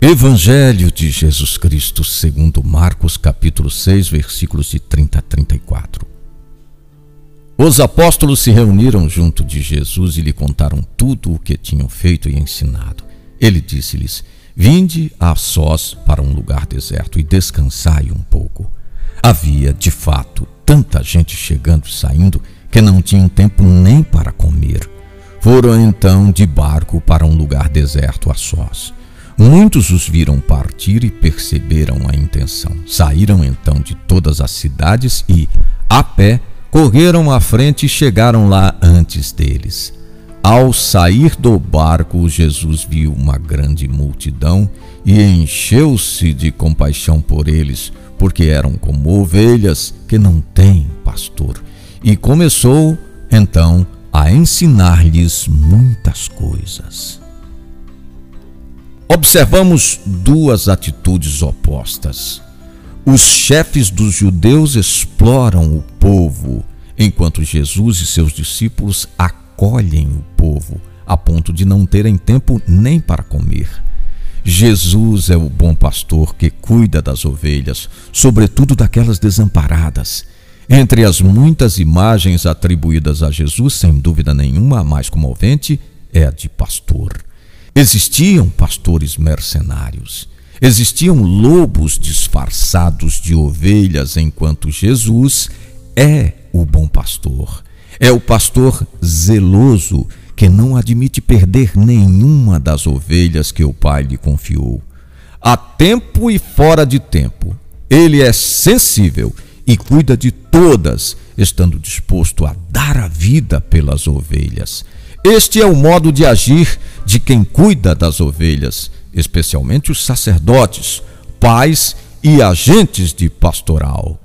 Evangelho de Jesus Cristo, segundo Marcos, capítulo 6, versículos de 30 a 34. Os apóstolos se reuniram junto de Jesus e lhe contaram tudo o que tinham feito e ensinado. Ele disse-lhes: Vinde a sós para um lugar deserto e descansai um pouco. Havia, de fato, tanta gente chegando e saindo que não tinham tempo nem para comer. Foram então de barco para um lugar deserto a sós. Muitos os viram partir e perceberam a intenção. Saíram então de todas as cidades e, a pé, correram à frente e chegaram lá antes deles. Ao sair do barco, Jesus viu uma grande multidão e encheu-se de compaixão por eles, porque eram como ovelhas que não têm pastor. E começou, então, a ensinar-lhes muitas coisas observamos duas atitudes opostas. Os chefes dos judeus exploram o povo, enquanto Jesus e seus discípulos acolhem o povo, a ponto de não terem tempo nem para comer. Jesus é o bom pastor que cuida das ovelhas, sobretudo daquelas desamparadas. Entre as muitas imagens atribuídas a Jesus, sem dúvida nenhuma, a mais comovente é a de pastor. Existiam pastores mercenários, existiam lobos disfarçados de ovelhas, enquanto Jesus é o bom pastor. É o pastor zeloso que não admite perder nenhuma das ovelhas que o Pai lhe confiou. A tempo e fora de tempo, ele é sensível e cuida de todas, estando disposto a dar a vida pelas ovelhas. Este é o modo de agir de quem cuida das ovelhas, especialmente os sacerdotes, pais e agentes de pastoral.